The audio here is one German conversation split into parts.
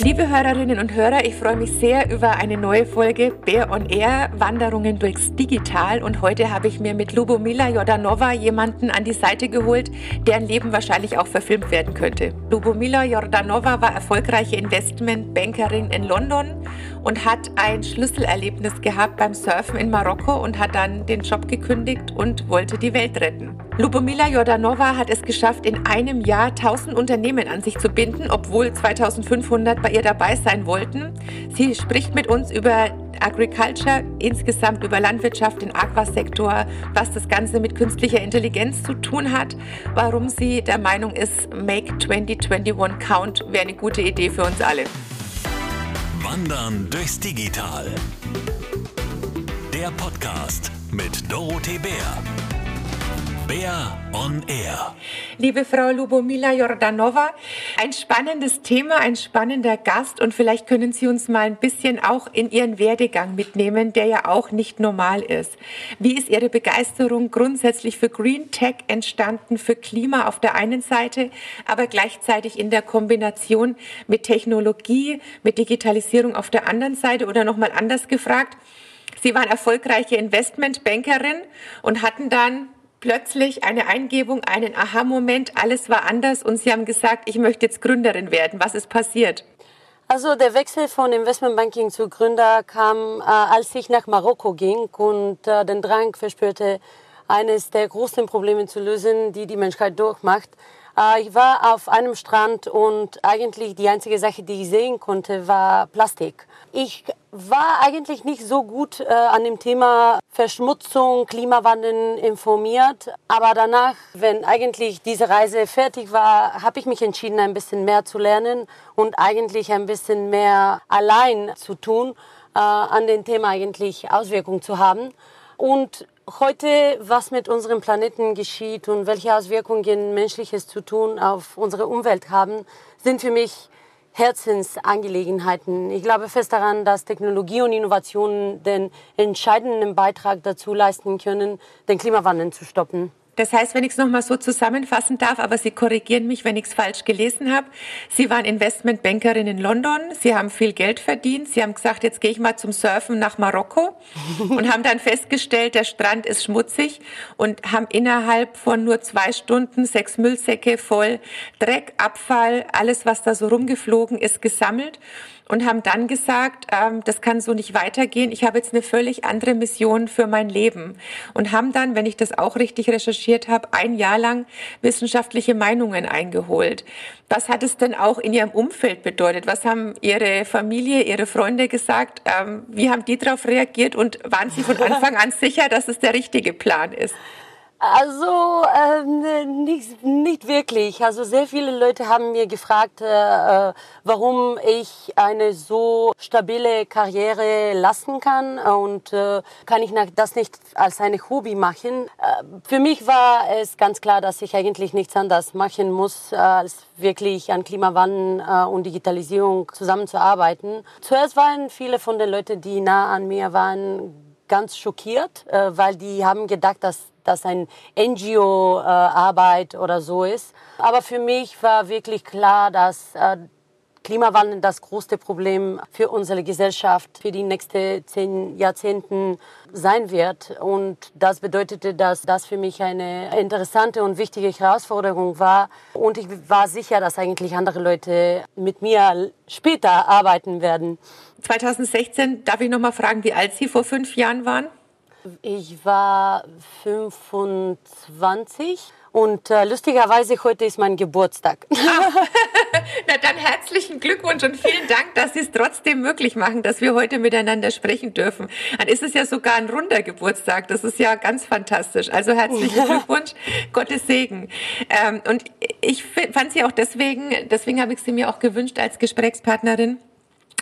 Liebe Hörerinnen und Hörer, ich freue mich sehr über eine neue Folge Bear on Air Wanderungen durchs Digital und heute habe ich mir mit Lubomila Jordanova jemanden an die Seite geholt, deren Leben wahrscheinlich auch verfilmt werden könnte. Lubomila Jordanova war erfolgreiche Investmentbankerin in London und hat ein Schlüsselerlebnis gehabt beim Surfen in Marokko und hat dann den Job gekündigt und wollte die Welt retten. Lubomila Jordanova hat es geschafft, in einem Jahr 1000 Unternehmen an sich zu binden, obwohl 2500 bei ihr dabei sein wollten. Sie spricht mit uns über Agriculture, insgesamt über Landwirtschaft, den Aquasektor, was das Ganze mit künstlicher Intelligenz zu tun hat, warum sie der Meinung ist, Make 2021 Count wäre eine gute Idee für uns alle. Wandern durchs Digital. Der Podcast mit Dorothee Bär. Bär on Air. Liebe Frau Lubomila Jordanova, ein spannendes Thema, ein spannender Gast und vielleicht können Sie uns mal ein bisschen auch in Ihren Werdegang mitnehmen, der ja auch nicht normal ist. Wie ist Ihre Begeisterung grundsätzlich für Green Tech entstanden, für Klima auf der einen Seite, aber gleichzeitig in der Kombination mit Technologie, mit Digitalisierung auf der anderen Seite oder nochmal anders gefragt? Sie waren erfolgreiche Investmentbankerin und hatten dann plötzlich eine Eingebung, einen Aha-Moment, alles war anders und Sie haben gesagt, ich möchte jetzt Gründerin werden. Was ist passiert? Also der Wechsel von Investmentbanking zu Gründer kam, äh, als ich nach Marokko ging und äh, den Drang verspürte, eines der großen Probleme zu lösen, die die Menschheit durchmacht. Äh, ich war auf einem Strand und eigentlich die einzige Sache, die ich sehen konnte, war Plastik. Ich war eigentlich nicht so gut äh, an dem Thema Verschmutzung, Klimawandel informiert. Aber danach, wenn eigentlich diese Reise fertig war, habe ich mich entschieden, ein bisschen mehr zu lernen und eigentlich ein bisschen mehr allein zu tun, äh, an dem Thema eigentlich Auswirkungen zu haben. Und heute, was mit unserem Planeten geschieht und welche Auswirkungen menschliches zu tun auf unsere Umwelt haben, sind für mich Herzensangelegenheiten. Ich glaube fest daran, dass Technologie und Innovationen den entscheidenden Beitrag dazu leisten können, den Klimawandel zu stoppen. Das heißt, wenn ich es nochmal so zusammenfassen darf, aber Sie korrigieren mich, wenn ich es falsch gelesen habe. Sie waren Investmentbankerin in London, Sie haben viel Geld verdient, Sie haben gesagt, jetzt gehe ich mal zum Surfen nach Marokko und haben dann festgestellt, der Strand ist schmutzig und haben innerhalb von nur zwei Stunden sechs Müllsäcke voll Dreck, Abfall, alles, was da so rumgeflogen ist, gesammelt und haben dann gesagt, ähm, das kann so nicht weitergehen. Ich habe jetzt eine völlig andere Mission für mein Leben und haben dann, wenn ich das auch richtig recherchiert habe, ein Jahr lang wissenschaftliche Meinungen eingeholt. Was hat es denn auch in Ihrem Umfeld bedeutet? Was haben Ihre Familie, Ihre Freunde gesagt? Ähm, wie haben die darauf reagiert und waren Sie von Anfang an sicher, dass es der richtige Plan ist? Also ähm, nicht, nicht wirklich. Also sehr viele Leute haben mir gefragt, äh, warum ich eine so stabile Karriere lassen kann und äh, kann ich das nicht als eine Hobby machen. Äh, für mich war es ganz klar, dass ich eigentlich nichts anderes machen muss, als wirklich an Klimawandel äh, und Digitalisierung zusammenzuarbeiten. Zuerst waren viele von den Leuten, die nah an mir waren, ganz schockiert, äh, weil die haben gedacht, dass das ein NGO-Arbeit äh, oder so ist. Aber für mich war wirklich klar, dass äh, Klimawandel das größte Problem für unsere Gesellschaft für die nächsten zehn Jahrzehnte sein wird. Und das bedeutete, dass das für mich eine interessante und wichtige Herausforderung war. Und ich war sicher, dass eigentlich andere Leute mit mir später arbeiten werden. 2016, darf ich noch mal fragen, wie alt Sie vor fünf Jahren waren? Ich war 25 und äh, lustigerweise heute ist mein Geburtstag. Ah. Na dann herzlichen Glückwunsch und vielen Dank, dass Sie es trotzdem möglich machen, dass wir heute miteinander sprechen dürfen. Dann ist es ja sogar ein runder Geburtstag. Das ist ja ganz fantastisch. Also herzlichen Glückwunsch, Gottes Segen. Ähm, und ich fand Sie auch deswegen, deswegen habe ich Sie mir auch gewünscht als Gesprächspartnerin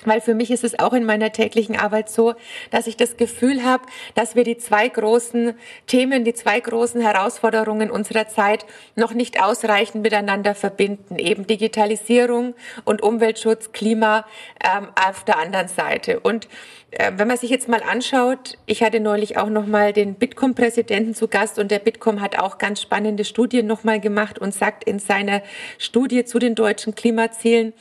weil für mich ist es auch in meiner täglichen Arbeit so, dass ich das Gefühl habe, dass wir die zwei großen Themen, die zwei großen Herausforderungen unserer Zeit noch nicht ausreichend miteinander verbinden. Eben Digitalisierung und Umweltschutz, Klima ähm, auf der anderen Seite. Und äh, wenn man sich jetzt mal anschaut, ich hatte neulich auch noch mal den Bitkom-Präsidenten zu Gast und der Bitkom hat auch ganz spannende Studien noch mal gemacht und sagt in seiner Studie zu den deutschen Klimazielen,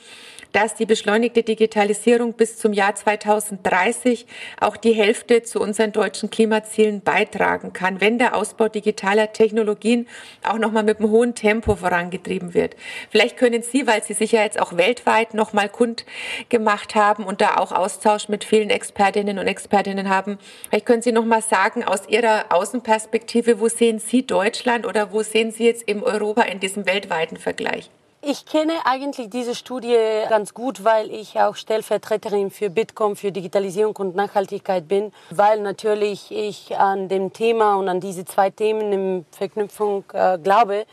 dass die beschleunigte Digitalisierung bis zum Jahr 2030 auch die Hälfte zu unseren deutschen Klimazielen beitragen kann, wenn der Ausbau digitaler Technologien auch nochmal mit einem hohen Tempo vorangetrieben wird. Vielleicht können Sie, weil Sie sich ja jetzt auch weltweit nochmal kundgemacht haben und da auch Austausch mit vielen Expertinnen und Expertinnen haben, vielleicht können Sie nochmal sagen, aus Ihrer Außenperspektive, wo sehen Sie Deutschland oder wo sehen Sie jetzt eben Europa in diesem weltweiten Vergleich? Ich kenne eigentlich diese Studie ganz gut, weil ich auch Stellvertreterin für Bitkom für Digitalisierung und Nachhaltigkeit bin, weil natürlich ich an dem Thema und an diese zwei Themen in Verknüpfung äh, glaube.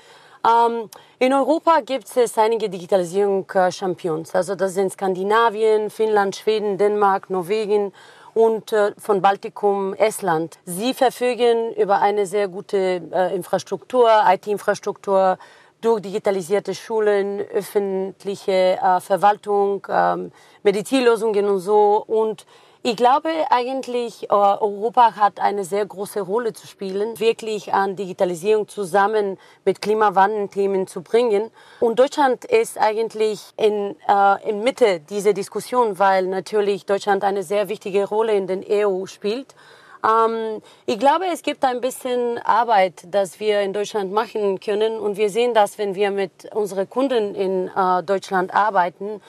Ähm, in Europa gibt es einige Digitalisierung-Champions. Also das sind Skandinavien, Finnland, Schweden, Dänemark, Norwegen und äh, von Baltikum Estland. Sie verfügen über eine sehr gute äh, Infrastruktur, IT-Infrastruktur, durch digitalisierte Schulen, öffentliche äh, Verwaltung, ähm, Medizinlösungen und so. Und ich glaube eigentlich, äh, Europa hat eine sehr große Rolle zu spielen, wirklich an Digitalisierung zusammen mit Klimawandelthemen zu bringen. Und Deutschland ist eigentlich in, äh, in Mitte dieser Diskussion, weil natürlich Deutschland eine sehr wichtige Rolle in den EU spielt. Ähm, ich glaube, es gibt ein bisschen Arbeit, das wir in Deutschland machen können. Und wir sehen das, wenn wir mit unseren Kunden in äh, Deutschland arbeiten.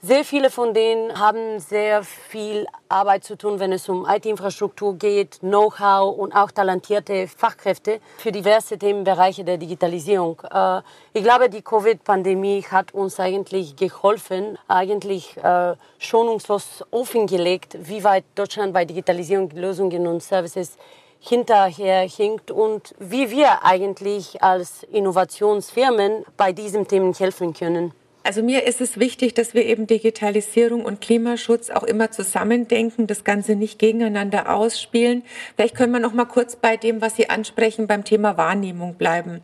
Sehr viele von denen haben sehr viel Arbeit zu tun, wenn es um IT-Infrastruktur geht, Know-how und auch talentierte Fachkräfte für diverse Themenbereiche der Digitalisierung. Äh, ich glaube, die Covid-Pandemie hat uns eigentlich geholfen, eigentlich äh, schonungslos offengelegt, wie weit Deutschland bei Digitalisierung, Lösungen und Services hinterher hinkt und wie wir eigentlich als Innovationsfirmen bei diesen Themen helfen können. Also mir ist es wichtig, dass wir eben Digitalisierung und Klimaschutz auch immer zusammendenken, das Ganze nicht gegeneinander ausspielen. Vielleicht können wir noch mal kurz bei dem, was Sie ansprechen, beim Thema Wahrnehmung bleiben.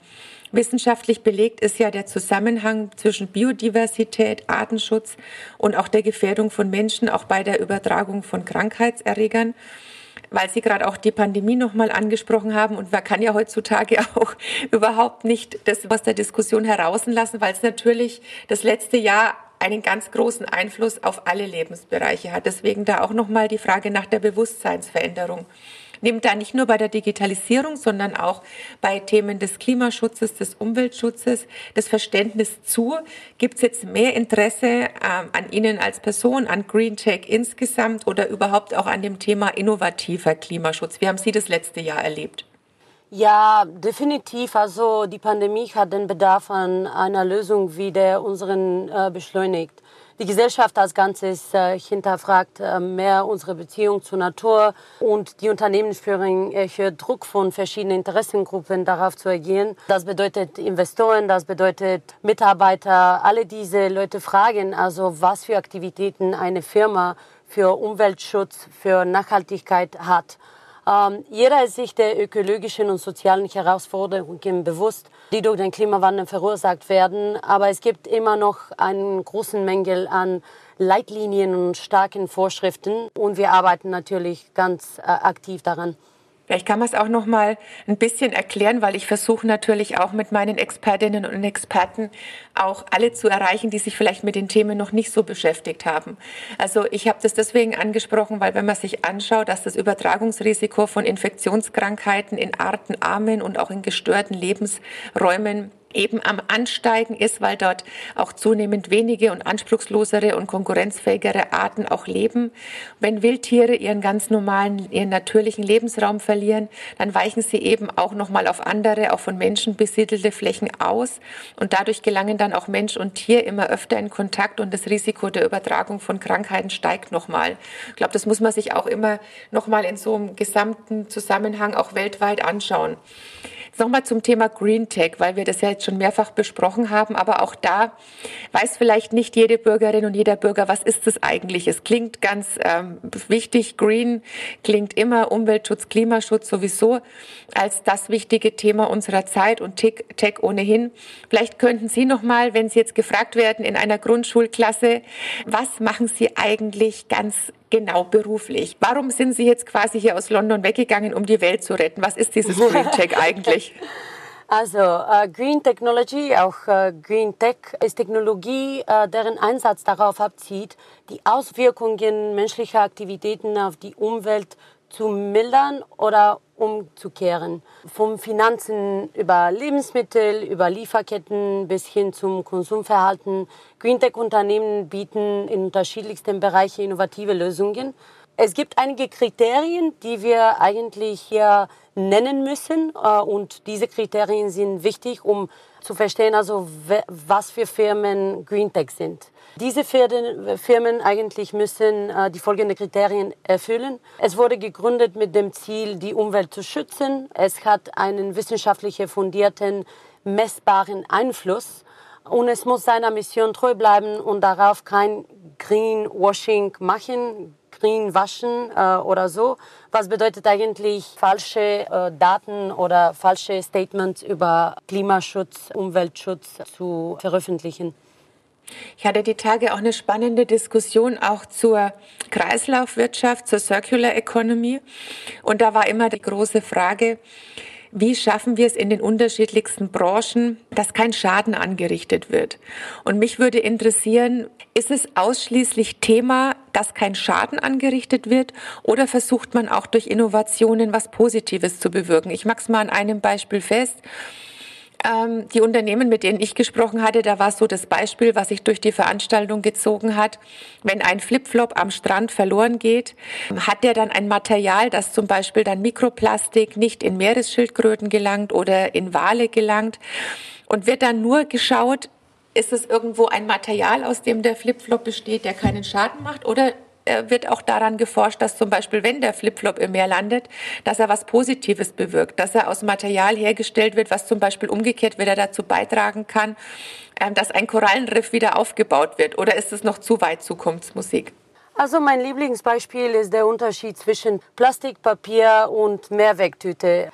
Wissenschaftlich belegt ist ja der Zusammenhang zwischen Biodiversität, Artenschutz und auch der Gefährdung von Menschen, auch bei der Übertragung von Krankheitserregern weil Sie gerade auch die Pandemie nochmal angesprochen haben. Und man kann ja heutzutage auch überhaupt nicht das aus der Diskussion herauslassen, weil es natürlich das letzte Jahr einen ganz großen Einfluss auf alle Lebensbereiche hat. Deswegen da auch nochmal die Frage nach der Bewusstseinsveränderung nimmt da nicht nur bei der Digitalisierung, sondern auch bei Themen des Klimaschutzes, des Umweltschutzes das Verständnis zu? Gibt es jetzt mehr Interesse ähm, an Ihnen als Person, an Green Tech insgesamt oder überhaupt auch an dem Thema innovativer Klimaschutz? Wie haben Sie das letzte Jahr erlebt? Ja, definitiv. Also die Pandemie hat den Bedarf an einer Lösung wieder unseren äh, beschleunigt die Gesellschaft als Ganzes äh, hinterfragt äh, mehr unsere Beziehung zur Natur und die Unternehmen spüren äh, Druck von verschiedenen Interessengruppen darauf zu agieren. Das bedeutet Investoren, das bedeutet Mitarbeiter, alle diese Leute fragen also, was für Aktivitäten eine Firma für Umweltschutz, für Nachhaltigkeit hat. Ähm, jeder ist sich der ökologischen und sozialen Herausforderungen bewusst, die durch den Klimawandel verursacht werden. Aber es gibt immer noch einen großen Mängel an Leitlinien und starken Vorschriften. Und wir arbeiten natürlich ganz äh, aktiv daran. Vielleicht kann man es auch noch mal ein bisschen erklären, weil ich versuche natürlich auch mit meinen Expertinnen und Experten auch alle zu erreichen, die sich vielleicht mit den Themen noch nicht so beschäftigt haben. Also ich habe das deswegen angesprochen, weil wenn man sich anschaut, dass das Übertragungsrisiko von Infektionskrankheiten in artenarmen und auch in gestörten Lebensräumen eben am Ansteigen ist, weil dort auch zunehmend wenige und anspruchslosere und konkurrenzfähigere Arten auch leben. Wenn Wildtiere ihren ganz normalen, ihren natürlichen Lebensraum verlieren, dann weichen sie eben auch nochmal auf andere, auch von Menschen besiedelte Flächen aus. Und dadurch gelangen dann auch Mensch und Tier immer öfter in Kontakt und das Risiko der Übertragung von Krankheiten steigt nochmal. Ich glaube, das muss man sich auch immer nochmal in so einem gesamten Zusammenhang auch weltweit anschauen. Nochmal zum Thema Green Tech, weil wir das ja jetzt schon mehrfach besprochen haben, aber auch da weiß vielleicht nicht jede Bürgerin und jeder Bürger, was ist das eigentlich? Es klingt ganz ähm, wichtig, Green klingt immer Umweltschutz, Klimaschutz sowieso als das wichtige Thema unserer Zeit und Tech ohnehin. Vielleicht könnten Sie noch mal, wenn Sie jetzt gefragt werden in einer Grundschulklasse, was machen Sie eigentlich ganz genau beruflich? Warum sind Sie jetzt quasi hier aus London weggegangen, um die Welt zu retten? Was ist dieses Green Tech eigentlich? Also äh, Green Technology, auch äh, Green Tech, ist Technologie, äh, deren Einsatz darauf abzieht, die Auswirkungen menschlicher Aktivitäten auf die Umwelt zu mildern oder umzukehren. Vom Finanzen über Lebensmittel, über Lieferketten bis hin zum Konsumverhalten. Greentech-Unternehmen bieten in unterschiedlichsten Bereichen innovative Lösungen. Es gibt einige Kriterien, die wir eigentlich hier nennen müssen. Äh, und diese Kriterien sind wichtig, um zu verstehen, also was für Firmen Greentech sind. Diese Firmen eigentlich müssen äh, die folgenden Kriterien erfüllen. Es wurde gegründet mit dem Ziel, die Umwelt zu schützen. Es hat einen wissenschaftlich fundierten, messbaren Einfluss. Und es muss seiner Mission treu bleiben und darauf kein Greenwashing machen, Green waschen äh, oder so. Was bedeutet eigentlich falsche äh, Daten oder falsche Statements über Klimaschutz, Umweltschutz zu veröffentlichen? Ich hatte die Tage auch eine spannende Diskussion auch zur Kreislaufwirtschaft, zur Circular Economy. Und da war immer die große Frage, wie schaffen wir es in den unterschiedlichsten Branchen, dass kein Schaden angerichtet wird? Und mich würde interessieren, ist es ausschließlich Thema, dass kein Schaden angerichtet wird oder versucht man auch durch Innovationen was Positives zu bewirken? Ich mache es mal an einem Beispiel fest. Ähm, die Unternehmen, mit denen ich gesprochen hatte, da war so das Beispiel, was sich durch die Veranstaltung gezogen hat. Wenn ein Flipflop am Strand verloren geht, hat der dann ein Material, das zum Beispiel dann Mikroplastik nicht in Meeresschildkröten gelangt oder in Wale gelangt und wird dann nur geschaut, ist es irgendwo ein Material, aus dem der Flipflop besteht, der keinen Schaden macht oder wird auch daran geforscht, dass zum Beispiel, wenn der Flipflop im Meer landet, dass er was Positives bewirkt, dass er aus Material hergestellt wird, was zum Beispiel umgekehrt wieder dazu beitragen kann, ähm, dass ein Korallenriff wieder aufgebaut wird. Oder ist es noch zu weit Zukunftsmusik? Also mein Lieblingsbeispiel ist der Unterschied zwischen Plastik, Papier und Mehrwegtüte.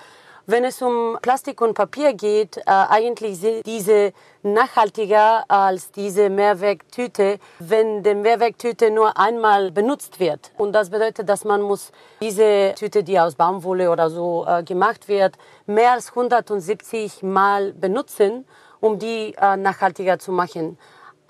Wenn es um Plastik und Papier geht, äh, eigentlich sind diese nachhaltiger als diese Mehrwegtüte, wenn die Mehrwegtüte nur einmal benutzt wird. Und das bedeutet, dass man muss diese Tüte, die aus Baumwolle oder so äh, gemacht wird, mehr als 170 Mal benutzen, um die äh, nachhaltiger zu machen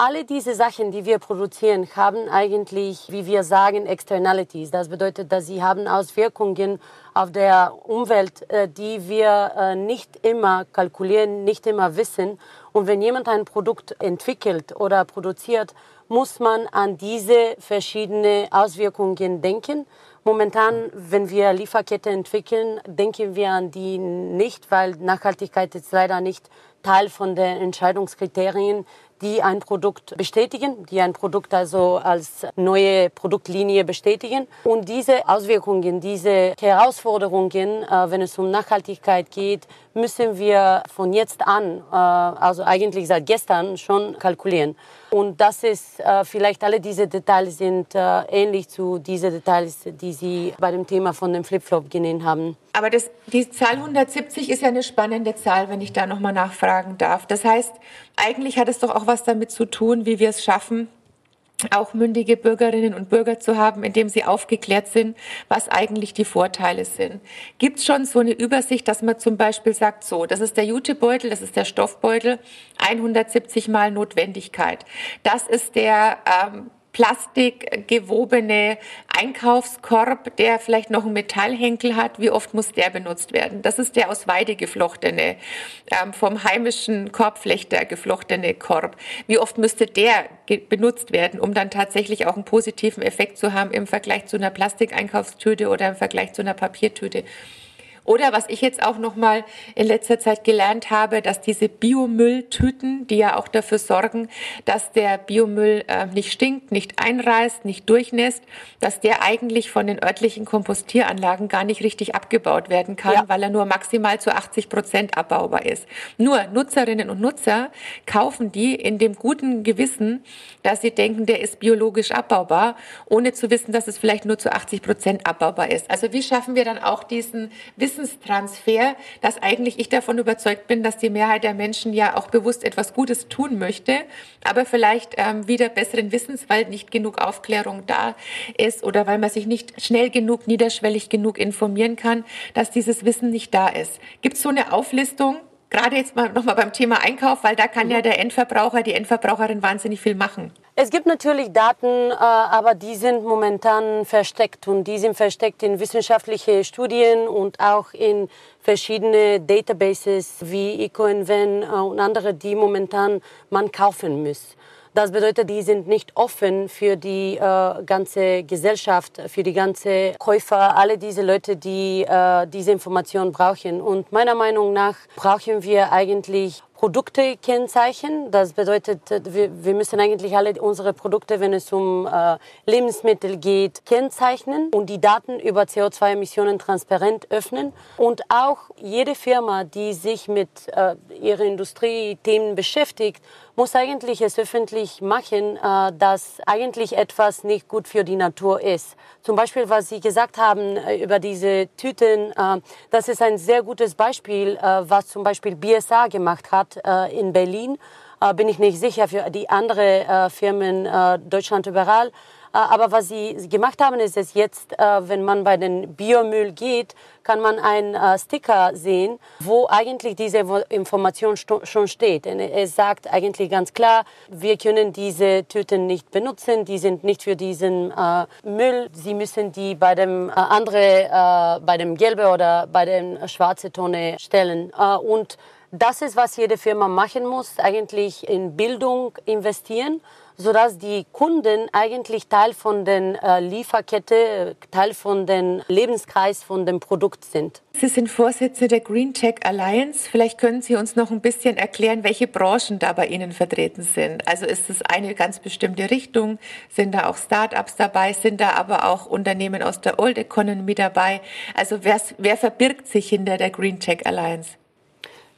alle diese Sachen, die wir produzieren, haben eigentlich, wie wir sagen, Externalities. Das bedeutet, dass sie haben Auswirkungen auf der Umwelt, äh, die wir äh, nicht immer kalkulieren, nicht immer wissen. Und wenn jemand ein Produkt entwickelt oder produziert, muss man an diese verschiedenen Auswirkungen denken. Momentan, wenn wir Lieferkette entwickeln, denken wir an die nicht, weil Nachhaltigkeit ist leider nicht Teil von den Entscheidungskriterien, die ein Produkt bestätigen, die ein Produkt also als neue Produktlinie bestätigen. Und diese Auswirkungen, diese Herausforderungen, äh, wenn es um Nachhaltigkeit geht, müssen wir von jetzt an, äh, also eigentlich seit gestern schon kalkulieren. Und das ist äh, vielleicht alle diese Details sind äh, ähnlich zu diesen Details, die Sie bei dem Thema von dem Flipflop genannt haben. Aber das, die Zahl 170 ist ja eine spannende Zahl, wenn ich da nochmal nachfragen darf. Das heißt, eigentlich hat es doch auch was damit zu tun, wie wir es schaffen, auch mündige Bürgerinnen und Bürger zu haben, indem sie aufgeklärt sind, was eigentlich die Vorteile sind. Gibt es schon so eine Übersicht, dass man zum Beispiel sagt, so, das ist der Jutebeutel, das ist der Stoffbeutel, 170 mal Notwendigkeit. Das ist der ähm, plastikgewobene Einkaufskorb, der vielleicht noch einen Metallhenkel hat, wie oft muss der benutzt werden? Das ist der aus Weide geflochtene, ähm, vom heimischen Korbflechter geflochtene Korb. Wie oft müsste der benutzt werden, um dann tatsächlich auch einen positiven Effekt zu haben im Vergleich zu einer Plastikeinkaufstüte oder im Vergleich zu einer Papiertüte? Oder was ich jetzt auch noch mal in letzter Zeit gelernt habe, dass diese Biomülltüten, die ja auch dafür sorgen, dass der Biomüll äh, nicht stinkt, nicht einreißt, nicht durchnässt, dass der eigentlich von den örtlichen Kompostieranlagen gar nicht richtig abgebaut werden kann, ja. weil er nur maximal zu 80 Prozent abbaubar ist. Nur Nutzerinnen und Nutzer kaufen die in dem guten Gewissen, dass sie denken, der ist biologisch abbaubar, ohne zu wissen, dass es vielleicht nur zu 80 Prozent abbaubar ist. Also wie schaffen wir dann auch diesen Wissen Wissenstransfer, dass eigentlich ich davon überzeugt bin, dass die Mehrheit der Menschen ja auch bewusst etwas Gutes tun möchte, aber vielleicht ähm, wieder besseren Wissens, weil nicht genug Aufklärung da ist oder weil man sich nicht schnell genug, niederschwellig genug informieren kann, dass dieses Wissen nicht da ist. Gibt es so eine Auflistung, Gerade jetzt mal nochmal beim Thema Einkauf, weil da kann ja der Endverbraucher, die Endverbraucherin wahnsinnig viel machen. Es gibt natürlich Daten, äh, aber die sind momentan versteckt und die sind versteckt in wissenschaftliche Studien und auch in verschiedene Databases wie EcoInven äh, und andere, die momentan man kaufen muss. Das bedeutet, die sind nicht offen für die äh, ganze Gesellschaft, für die ganze Käufer, alle diese Leute, die äh, diese Information brauchen. Und meiner Meinung nach brauchen wir eigentlich Produkte kennzeichnen. Das bedeutet, wir, wir müssen eigentlich alle unsere Produkte, wenn es um äh, Lebensmittel geht, kennzeichnen und die Daten über CO2-Emissionen transparent öffnen. Und auch jede Firma, die sich mit äh, ihren Industriethemen beschäftigt, muss eigentlich es öffentlich machen, äh, dass eigentlich etwas nicht gut für die Natur ist. Zum Beispiel, was Sie gesagt haben äh, über diese Tüten, äh, das ist ein sehr gutes Beispiel, was zum Beispiel BSA gemacht hat in Berlin. Bin ich nicht sicher für die anderen Firmen Deutschland überall. Äh, aber was sie gemacht haben, ist es jetzt, äh, wenn man bei den Biomüll geht, kann man einen äh, Sticker sehen, wo eigentlich diese Information schon steht. Es sagt eigentlich ganz klar, wir können diese Tüten nicht benutzen, die sind nicht für diesen Müll. Sie müssen die bei dem andere, bei dem gelbe oder bei dem schwarze Tonne stellen. Und das ist, was jede Firma machen muss, eigentlich in Bildung investieren sodass die Kunden eigentlich Teil von der äh, Lieferkette, Teil von dem Lebenskreis von dem Produkt sind. Sie sind Vorsitzende der Green Tech Alliance. Vielleicht können Sie uns noch ein bisschen erklären, welche Branchen da bei Ihnen vertreten sind. Also ist es eine ganz bestimmte Richtung? Sind da auch Start-ups dabei? Sind da aber auch Unternehmen aus der Old Economy dabei? Also wer, wer verbirgt sich hinter der Green Tech Alliance?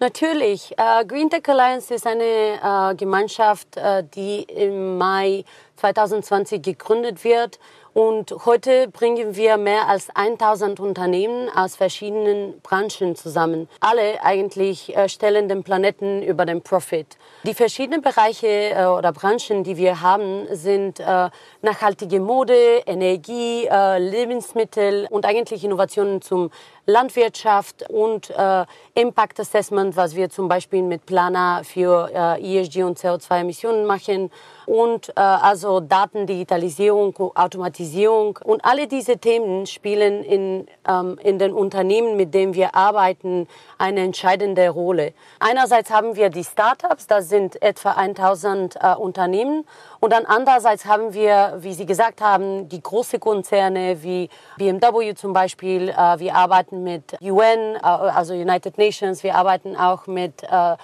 Natürlich. Äh, Green Tech Alliance ist eine äh, Gemeinschaft, äh, die im Mai 2020 gegründet wird. Und heute bringen wir mehr als 1000 Unternehmen aus verschiedenen Branchen zusammen. Alle eigentlich äh, stellen den Planeten über den Profit. Die verschiedenen Bereiche äh, oder Branchen, die wir haben, sind äh, nachhaltige Mode, Energie, Lebensmittel und eigentlich Innovationen zum Landwirtschaft und äh, Impact Assessment, was wir zum Beispiel mit Planer für äh, ESG und CO2-Emissionen machen und äh, also Datendigitalisierung, Automatisierung und alle diese Themen spielen in, ähm, in den Unternehmen, mit denen wir arbeiten, eine entscheidende Rolle. Einerseits haben wir die Startups, das sind etwa 1000 äh, Unternehmen und dann andererseits haben wir, wie Sie gesagt haben, die großen Konzerne wie BMW zum Beispiel. Äh, wir arbeiten mit UN, äh, also United Nations. Wir arbeiten auch mit äh,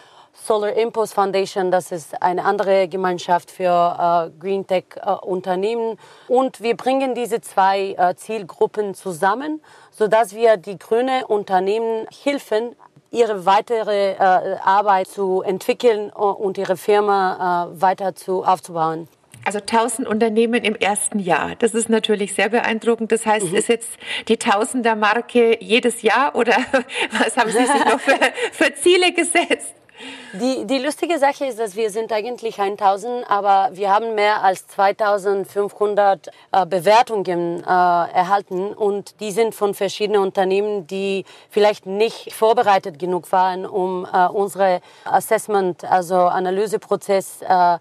Solar Impulse Foundation, das ist eine andere Gemeinschaft für äh, Green Tech äh, Unternehmen. Und wir bringen diese zwei äh, Zielgruppen zusammen, sodass wir die grüne Unternehmen helfen, ihre weitere äh, Arbeit zu entwickeln äh, und ihre Firma äh, weiter zu, aufzubauen. Also 1000 Unternehmen im ersten Jahr. Das ist natürlich sehr beeindruckend. Das heißt, mhm. ist jetzt die Tausender-Marke jedes Jahr oder was haben Sie sich noch für, für Ziele gesetzt? Die, die lustige Sache ist, dass wir sind eigentlich 1000, aber wir haben mehr als 2500 äh, Bewertungen äh, erhalten. Und die sind von verschiedenen Unternehmen, die vielleicht nicht vorbereitet genug waren, um äh, unsere Assessment, also Analyseprozess äh,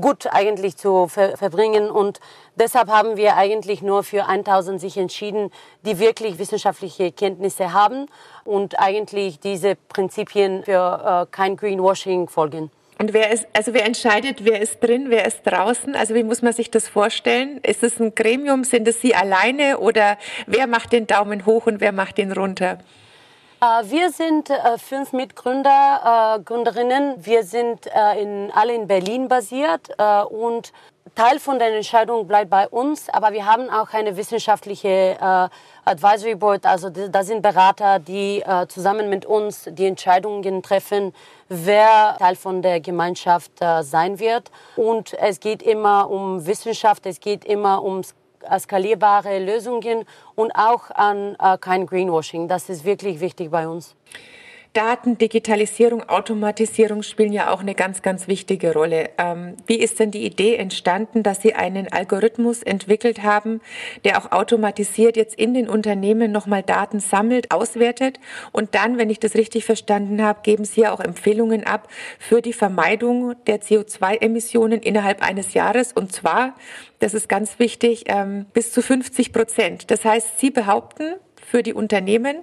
gut eigentlich zu ver verbringen. Und Deshalb haben wir eigentlich nur für 1000 sich entschieden, die wirklich wissenschaftliche Kenntnisse haben und eigentlich diese Prinzipien für äh, kein Greenwashing folgen. Und wer ist, also wer entscheidet, wer ist drin, wer ist draußen? Also wie muss man sich das vorstellen? Ist es ein Gremium? Sind es Sie alleine oder wer macht den Daumen hoch und wer macht den runter? Äh, wir sind äh, fünf Mitgründer, äh, Gründerinnen. Wir sind in, alle in Berlin basiert und Teil von der Entscheidung bleibt bei uns, aber wir haben auch eine wissenschaftliche äh, Advisory Board, also da sind Berater, die äh, zusammen mit uns die Entscheidungen treffen, wer Teil von der Gemeinschaft äh, sein wird. Und es geht immer um Wissenschaft, es geht immer um skalierbare Lösungen und auch an äh, kein Greenwashing. Das ist wirklich wichtig bei uns. Daten, Digitalisierung, Automatisierung spielen ja auch eine ganz, ganz wichtige Rolle. Ähm, wie ist denn die Idee entstanden, dass Sie einen Algorithmus entwickelt haben, der auch automatisiert jetzt in den Unternehmen nochmal Daten sammelt, auswertet und dann, wenn ich das richtig verstanden habe, geben Sie ja auch Empfehlungen ab für die Vermeidung der CO2-Emissionen innerhalb eines Jahres und zwar, das ist ganz wichtig, ähm, bis zu 50 Prozent. Das heißt, Sie behaupten, für die Unternehmen.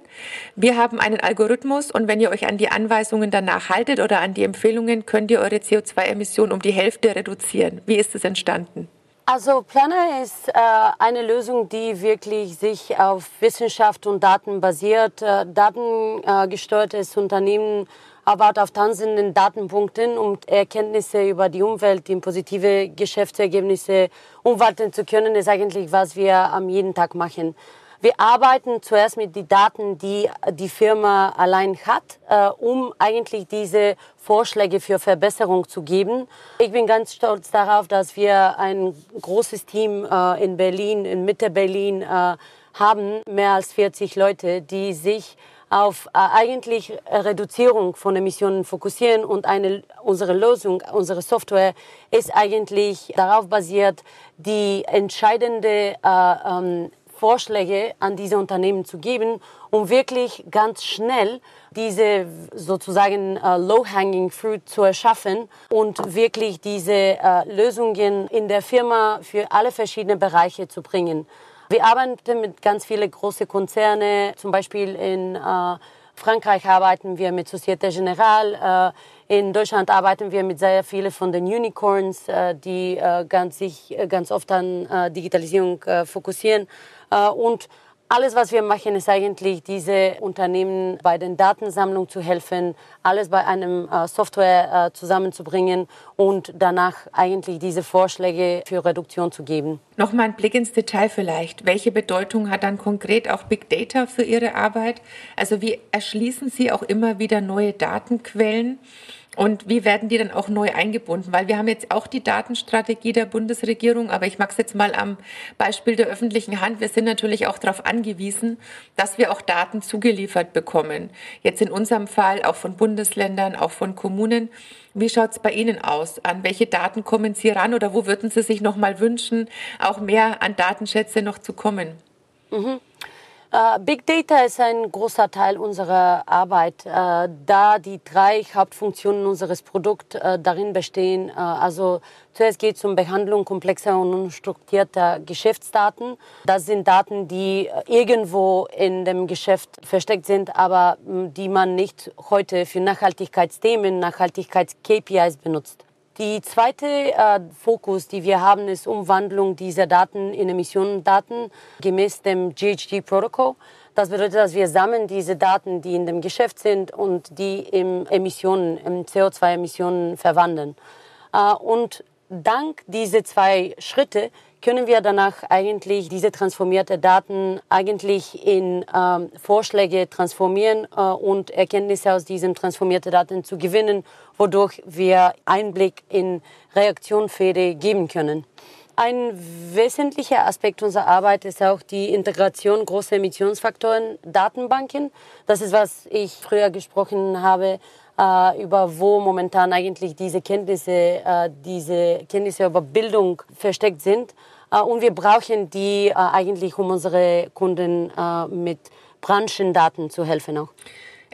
Wir haben einen Algorithmus und wenn ihr euch an die Anweisungen danach haltet oder an die Empfehlungen, könnt ihr eure CO2-Emissionen um die Hälfte reduzieren. Wie ist es entstanden? Also Planner ist äh, eine Lösung, die wirklich sich auf Wissenschaft und Daten basiert. Äh, datengesteuertes Unternehmen arbeitet auf tausenden Datenpunkten, um Erkenntnisse über die Umwelt in positive Geschäftsergebnisse umwandeln zu können, ist eigentlich, was wir am jeden Tag machen. Wir arbeiten zuerst mit den Daten, die die Firma allein hat, äh, um eigentlich diese Vorschläge für Verbesserung zu geben. Ich bin ganz stolz darauf, dass wir ein großes Team äh, in Berlin, in Mitte Berlin äh, haben, mehr als 40 Leute, die sich auf äh, eigentlich Reduzierung von Emissionen fokussieren und eine, unsere Lösung, unsere Software ist eigentlich darauf basiert, die entscheidende äh, ähm, Vorschläge an diese Unternehmen zu geben, um wirklich ganz schnell diese sozusagen uh, low-hanging fruit zu erschaffen und wirklich diese uh, Lösungen in der Firma für alle verschiedenen Bereiche zu bringen. Wir arbeiten mit ganz vielen großen Konzernen, zum Beispiel in uh, Frankreich arbeiten wir mit Societe Generale, in Deutschland arbeiten wir mit sehr vielen von den Unicorns, die ganz, sich ganz oft an Digitalisierung fokussieren. Äh, und alles, was wir machen, ist eigentlich, diese Unternehmen bei den Datensammlungen zu helfen, alles bei einem äh, Software äh, zusammenzubringen und danach eigentlich diese Vorschläge für Reduktion zu geben. Nochmal ein Blick ins Detail vielleicht. Welche Bedeutung hat dann konkret auch Big Data für Ihre Arbeit? Also wie erschließen Sie auch immer wieder neue Datenquellen? Und wie werden die dann auch neu eingebunden? Weil wir haben jetzt auch die Datenstrategie der Bundesregierung, aber ich mag es jetzt mal am Beispiel der öffentlichen Hand. Wir sind natürlich auch darauf angewiesen, dass wir auch Daten zugeliefert bekommen. Jetzt in unserem Fall auch von Bundesländern, auch von Kommunen. Wie schaut es bei Ihnen aus? An welche Daten kommen Sie ran oder wo würden Sie sich noch mal wünschen, auch mehr an Datenschätze noch zu kommen? Mhm. Uh, Big Data ist ein großer Teil unserer Arbeit, uh, da die drei Hauptfunktionen unseres Produkts uh, darin bestehen. also zuerst geht es um Behandlung komplexer und unstrukturierter Geschäftsdaten. Das sind Daten, die irgendwo in dem Geschäft versteckt sind, aber die man nicht heute für Nachhaltigkeitsthemen, Nachhaltigkeits-KPIs benutzt. Die zweite äh, Fokus, die wir haben, ist Umwandlung dieser Daten in Emissionendaten gemäß dem GHG-Protokoll. Das bedeutet, dass wir sammeln diese Daten, die in dem Geschäft sind und die in Emissionen, in CO2-Emissionen verwandeln. Äh, und dank dieser zwei Schritte können wir danach eigentlich diese transformierte Daten eigentlich in ähm, Vorschläge transformieren äh, und Erkenntnisse aus diesen transformierten Daten zu gewinnen, wodurch wir Einblick in Reaktionspfade geben können. Ein wesentlicher Aspekt unserer Arbeit ist auch die Integration großer Emissionsfaktoren Datenbanken. Das ist, was ich früher gesprochen habe, äh, über wo momentan eigentlich diese Kenntnisse, äh, diese Kenntnisse über Bildung versteckt sind. Äh, und wir brauchen die äh, eigentlich, um unsere Kunden äh, mit Branchendaten zu helfen auch.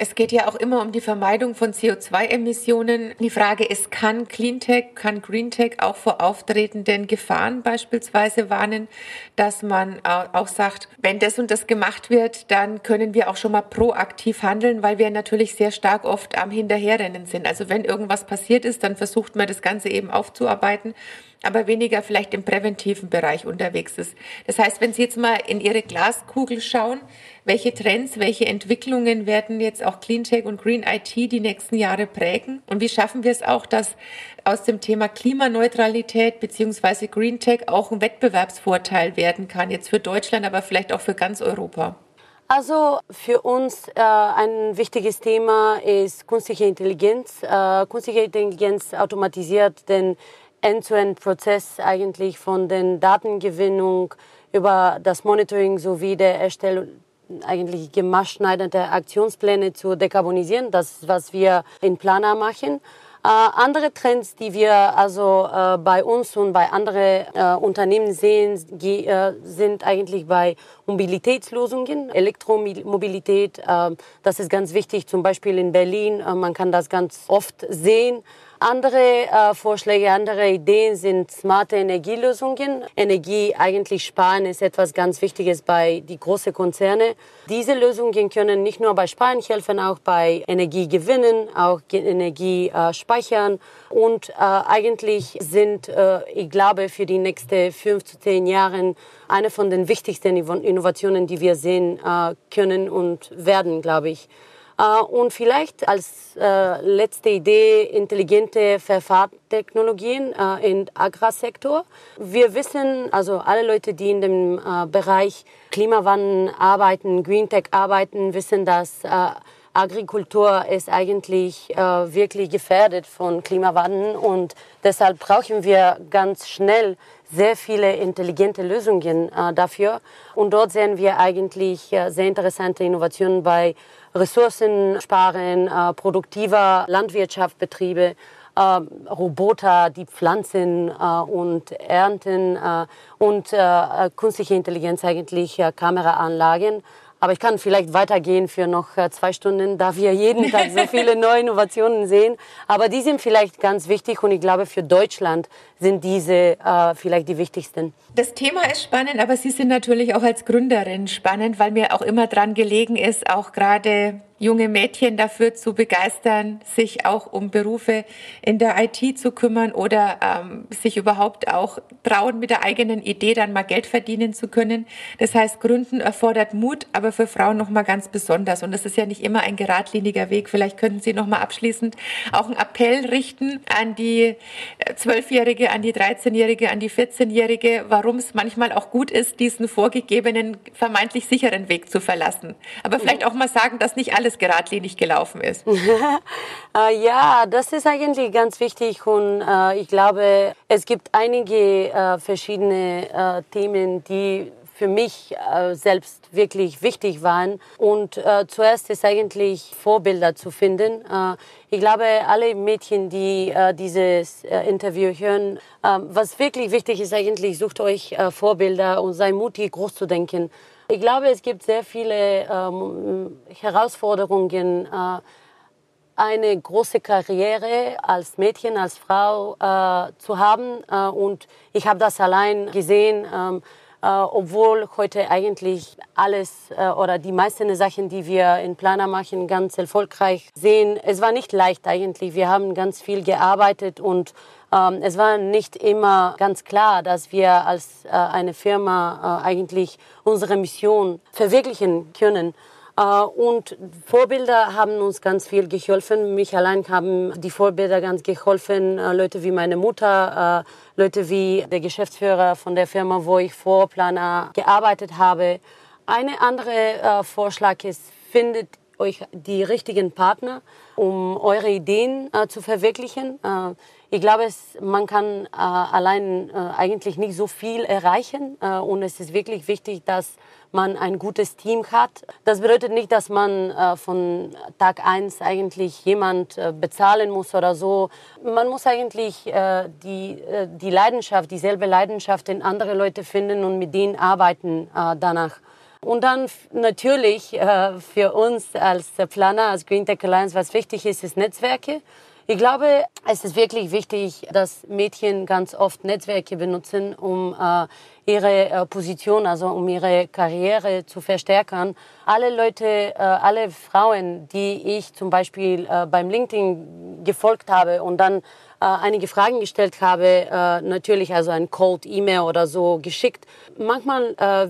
Es geht ja auch immer um die Vermeidung von CO2-Emissionen. Die Frage ist, kann Cleantech, kann Greentech auch vor auftretenden Gefahren beispielsweise warnen, dass man auch sagt, wenn das und das gemacht wird, dann können wir auch schon mal proaktiv handeln, weil wir natürlich sehr stark oft am Hinterherrennen sind. Also wenn irgendwas passiert ist, dann versucht man das Ganze eben aufzuarbeiten aber weniger vielleicht im präventiven Bereich unterwegs ist. Das heißt, wenn Sie jetzt mal in Ihre Glaskugel schauen, welche Trends, welche Entwicklungen werden jetzt auch Cleantech und Green IT die nächsten Jahre prägen? Und wie schaffen wir es auch, dass aus dem Thema Klimaneutralität beziehungsweise Green Tech auch ein Wettbewerbsvorteil werden kann, jetzt für Deutschland, aber vielleicht auch für ganz Europa? Also für uns äh, ein wichtiges Thema ist künstliche Intelligenz. Äh, künstliche Intelligenz automatisiert den End-to-End-Prozess eigentlich von den Datengewinnung über das Monitoring sowie der Erstellung eigentlich gemaßschneiderte Aktionspläne zu dekarbonisieren. Das ist, was wir in Plana machen. Äh, andere Trends, die wir also äh, bei uns und bei anderen äh, Unternehmen sehen, äh, sind eigentlich bei Mobilitätslösungen, Elektromobilität. Äh, das ist ganz wichtig, zum Beispiel in Berlin. Äh, man kann das ganz oft sehen. Andere äh, Vorschläge, andere Ideen sind smarte Energielösungen. Energie eigentlich sparen ist etwas ganz Wichtiges bei die großen Konzerne. Diese Lösungen können nicht nur bei Sparen helfen, auch bei Energiegewinnen, auch Energie äh, speichern. Und äh, eigentlich sind, äh, ich glaube, für die nächsten fünf zu zehn Jahre eine von den wichtigsten Innovationen, die wir sehen äh, können und werden, glaube ich. Äh, und vielleicht als äh, letzte Idee intelligente Verfahrenstechnologien äh, im Agrarsektor. Wir wissen, also alle Leute, die in dem Bereich Klimawandel arbeiten, Green Tech arbeiten, wissen, dass Agrikultur ist eigentlich äh, wirklich gefährdet von Klimawandel und deshalb brauchen wir ganz schnell sehr viele intelligente Lösungen äh, dafür. Und dort sehen wir eigentlich äh, sehr interessante Innovationen bei Ressourcen sparen, äh, produktiver Landwirtschaftsbetriebe, äh, Roboter, die pflanzen äh, und ernten und künstliche Intelligenz eigentlich Kameraanlagen. Aber ich kann vielleicht weitergehen für noch zwei Stunden, da wir jeden Tag so viele neue Innovationen sehen. Aber die sind vielleicht ganz wichtig und ich glaube, für Deutschland sind diese äh, vielleicht die wichtigsten. Das Thema ist spannend, aber Sie sind natürlich auch als Gründerin spannend, weil mir auch immer dran gelegen ist, auch gerade junge Mädchen dafür zu begeistern, sich auch um Berufe in der IT zu kümmern oder ähm, sich überhaupt auch trauen, mit der eigenen Idee dann mal Geld verdienen zu können. Das heißt, Gründen erfordert Mut, aber für Frauen noch mal ganz besonders. Und das ist ja nicht immer ein geradliniger Weg. Vielleicht könnten Sie noch mal abschließend auch einen Appell richten an die äh, Zwölfjährige, an die 13-Jährige, an die 14-Jährige, warum es manchmal auch gut ist, diesen vorgegebenen, vermeintlich sicheren Weg zu verlassen. Aber vielleicht auch mal sagen, dass nicht alle alles geradlinig gelaufen ist. Äh, ja, das ist eigentlich ganz wichtig und äh, ich glaube, es gibt einige äh, verschiedene äh, Themen, die für mich äh, selbst wirklich wichtig waren. Und äh, zuerst ist eigentlich Vorbilder zu finden. Ich glaube, alle Mädchen, die dieses Interview hören, was wirklich wichtig ist eigentlich, sucht euch Vorbilder und sei mutig, groß zu denken. Ich glaube, es gibt sehr viele ähm, Herausforderungen, äh, eine große Karriere als Mädchen, als Frau äh, zu haben. Äh, und ich habe das allein gesehen, ähm, äh, obwohl heute eigentlich alles äh, oder die meisten Sachen, die wir in Planer machen, ganz erfolgreich sehen. Es war nicht leicht eigentlich. Wir haben ganz viel gearbeitet und ähm, es war nicht immer ganz klar, dass wir als äh, eine Firma äh, eigentlich unsere Mission verwirklichen können. Uh, und Vorbilder haben uns ganz viel geholfen. Mich allein haben die Vorbilder ganz geholfen. Uh, Leute wie meine Mutter, uh, Leute wie der Geschäftsführer von der Firma, wo ich Vorplaner gearbeitet habe. Eine andere Vorschlag ist, findet euch die richtigen Partner, um eure Ideen zu verwirklichen. Ich glaube, es, man kann äh, allein äh, eigentlich nicht so viel erreichen äh, und es ist wirklich wichtig, dass man ein gutes Team hat. Das bedeutet nicht, dass man äh, von Tag eins eigentlich jemand äh, bezahlen muss oder so. Man muss eigentlich äh, die, die Leidenschaft, dieselbe Leidenschaft in andere Leute finden und mit denen arbeiten danach. Und dann natürlich für uns als Planer, als Green Tech Alliance, was wichtig ist, ist Netzwerke. Ich glaube, es ist wirklich wichtig, dass Mädchen ganz oft Netzwerke benutzen, um äh, ihre äh, Position, also um ihre Karriere zu verstärken. Alle Leute, äh, alle Frauen, die ich zum Beispiel äh, beim LinkedIn gefolgt habe und dann äh, einige Fragen gestellt habe, äh, natürlich also ein Cold E-Mail oder so geschickt. Manchmal äh,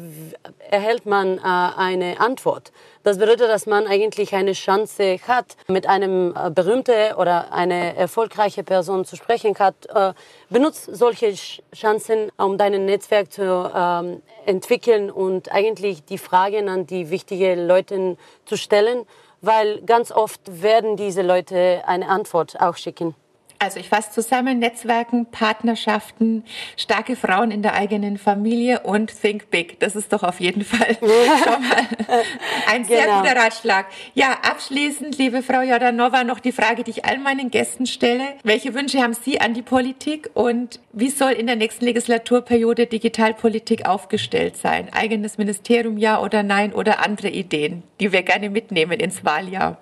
erhält man eine Antwort. Das bedeutet, dass man eigentlich eine Chance hat, mit einem äh, berühmten oder einer erfolgreichen Person zu sprechen hat. Äh, benutzt solche Chancen, um dein Netzwerk zu ähm, entwickeln und eigentlich die Fragen an die wichtigen Leute zu stellen, weil ganz oft werden diese Leute eine Antwort auch schicken. Also ich fasse zusammen Netzwerken, Partnerschaften, starke Frauen in der eigenen Familie und Think Big. Das ist doch auf jeden Fall schon mal ein sehr genau. guter Ratschlag. Ja, abschließend, liebe Frau Jordanova, noch die Frage, die ich all meinen Gästen stelle. Welche Wünsche haben Sie an die Politik und wie soll in der nächsten Legislaturperiode Digitalpolitik aufgestellt sein? Eigenes Ministerium, ja oder nein oder andere Ideen, die wir gerne mitnehmen ins Wahljahr?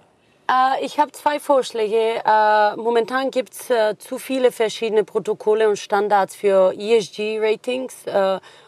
Äh, ich habe zwei Vorschläge. Äh, momentan gibt es äh, zu viele verschiedene Protokolle und Standards für ESG-Ratings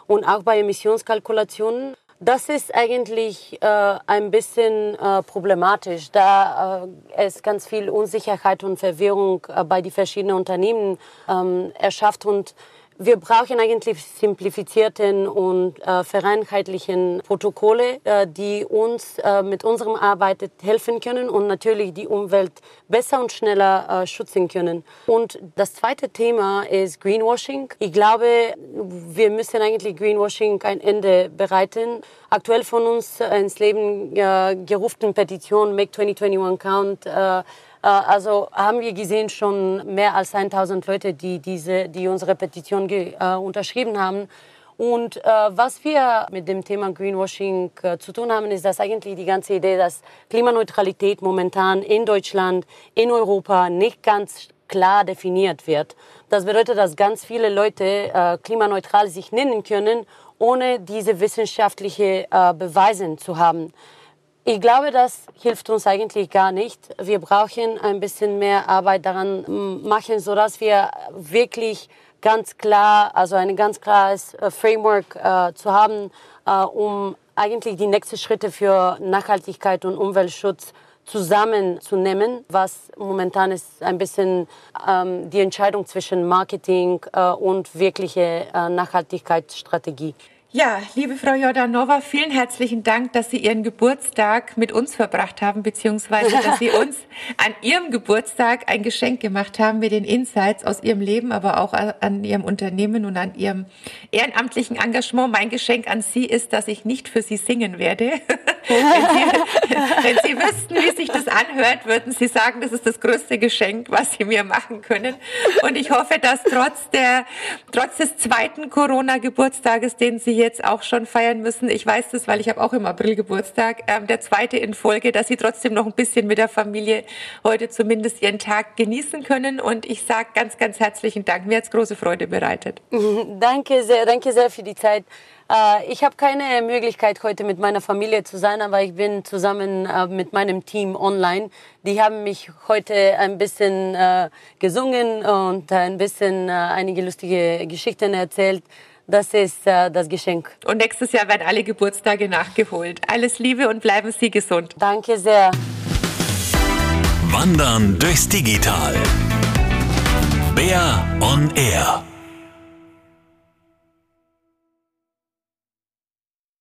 und auch bei Emissionskalkulationen. Das ist eigentlich ein bisschen problematisch, da es ganz viel Unsicherheit und Verwirrung bei den verschiedenen Unternehmen ähm, erschafft und wir brauchen eigentlich simplifizierten und äh, vereinheitlichen Protokolle, äh, die uns äh, mit unserem Arbeit helfen können und natürlich die Umwelt besser und schneller äh, schützen können. Und das zweite Thema ist Greenwashing. Ich glaube, wir müssen eigentlich Greenwashing ein Ende bereiten. Aktuell von uns äh, ins Leben äh, gerufenen Petition Make 2021 Count also haben wir gesehen schon mehr als 1000 Leute, die diese, die unsere Petition äh, unterschrieben haben. Und äh, was wir mit dem Thema Greenwashing äh, zu tun haben, ist, dass eigentlich die ganze Idee, dass Klimaneutralität momentan in Deutschland, in Europa nicht ganz klar definiert wird. Das bedeutet, dass ganz viele Leute äh, klimaneutral sich nennen können, ohne diese wissenschaftliche äh, Beweise zu haben. Ich glaube, das hilft uns eigentlich gar nicht. Wir brauchen ein bisschen mehr Arbeit daran machen, so dass wir wirklich ganz klar, also ein ganz klares äh, Framework äh, zu haben, äh, um eigentlich die nächsten Schritte für Nachhaltigkeit und Umweltschutz zusammenzunehmen, was momentan ist ein bisschen ähm, die Entscheidung zwischen Marketing äh, und wirkliche äh, Nachhaltigkeitsstrategie. Ja, liebe Frau Jordanova, vielen herzlichen Dank, dass Sie Ihren Geburtstag mit uns verbracht haben, beziehungsweise dass Sie uns an Ihrem Geburtstag ein Geschenk gemacht haben mit den Insights aus Ihrem Leben, aber auch an Ihrem Unternehmen und an Ihrem ehrenamtlichen Engagement. Mein Geschenk an Sie ist, dass ich nicht für Sie singen werde. wenn, Sie, wenn Sie wüssten, wie sich das anhört, würden Sie sagen, das ist das größte Geschenk, was Sie mir machen können. Und ich hoffe, dass trotz der, trotz des zweiten Corona-Geburtstages, den Sie jetzt auch schon feiern müssen. Ich weiß das, weil ich habe auch im April Geburtstag. Ähm, der zweite in Folge, dass Sie trotzdem noch ein bisschen mit der Familie heute zumindest Ihren Tag genießen können. Und ich sage ganz, ganz herzlichen Dank. Mir hat es große Freude bereitet. Danke sehr, danke sehr für die Zeit. Äh, ich habe keine Möglichkeit, heute mit meiner Familie zu sein, aber ich bin zusammen äh, mit meinem Team online. Die haben mich heute ein bisschen äh, gesungen und ein bisschen einige lustige Geschichten erzählt. Das ist das Geschenk. Und nächstes Jahr werden alle Geburtstage nachgeholt. Alles Liebe und bleiben Sie gesund. Danke sehr. Wandern durchs Digital. Bär on Air.